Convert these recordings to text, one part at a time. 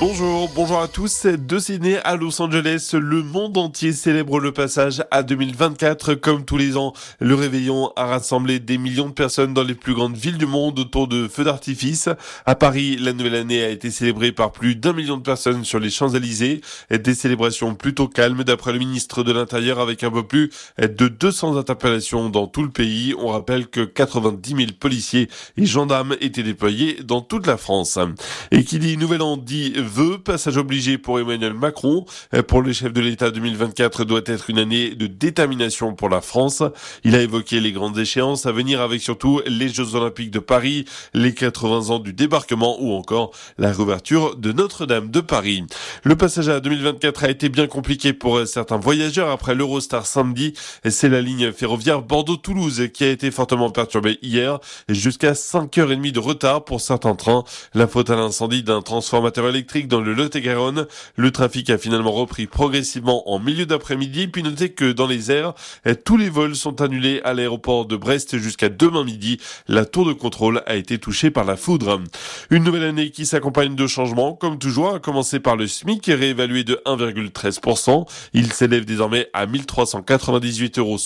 Bonjour, bonjour à tous. De Sydney à Los Angeles, le monde entier célèbre le passage à 2024. Comme tous les ans, le réveillon a rassemblé des millions de personnes dans les plus grandes villes du monde autour de feux d'artifice. À Paris, la nouvelle année a été célébrée par plus d'un million de personnes sur les Champs-Élysées. Des célébrations plutôt calmes d'après le ministre de l'Intérieur avec un peu plus de 200 interpellations dans tout le pays. On rappelle que 90 000 policiers et gendarmes étaient déployés dans toute la France. Et qui dit nouvel an dit veut, passage obligé pour Emmanuel Macron. Euh, pour le chef de l'État, 2024 doit être une année de détermination pour la France. Il a évoqué les grandes échéances à venir avec surtout les Jeux Olympiques de Paris, les 80 ans du débarquement ou encore la réouverture de Notre-Dame de Paris. Le passage à 2024 a été bien compliqué pour certains voyageurs après l'Eurostar samedi. C'est la ligne ferroviaire Bordeaux-Toulouse qui a été fortement perturbée hier jusqu'à 5h30 de retard pour certains trains. La faute à l'incendie d'un transformateur électrique dans le Lot-et-Garonne. Le trafic a finalement repris progressivement en milieu d'après-midi. Puis notez que dans les airs, tous les vols sont annulés à l'aéroport de Brest jusqu'à demain midi. La tour de contrôle a été touchée par la foudre. Une nouvelle année qui s'accompagne de changements, comme toujours, à commencer par le SMIC réévalué de 1,13%. Il s'élève désormais à 1398,69 euros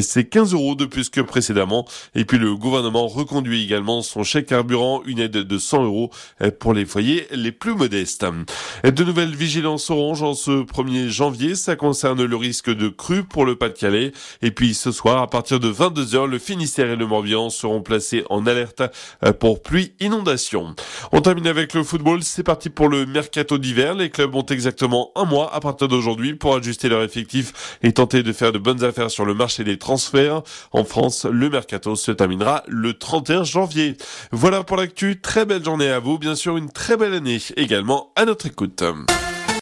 c'est 15 euros de plus que précédemment. Et puis le gouvernement reconduit également son chèque carburant, une aide de 100 euros pour les foyers les plus modestes. De nouvelles vigilances orange en ce 1er janvier, ça concerne le risque de crue pour le Pas-de-Calais. Et puis ce soir, à partir de 22h, le Finistère et le Morbihan seront placés en alerte euh, pour pluie inondation. On termine avec le football, c'est parti pour le mercato d'hiver. Les clubs ont exactement un mois à partir d'aujourd'hui pour ajuster leur effectif et tenter de faire de bonnes affaires sur le marché des transferts. En France, le mercato se terminera le 31 janvier. Voilà pour l'actu. Très belle journée à vous. Bien sûr, une très belle année également à notre écoute.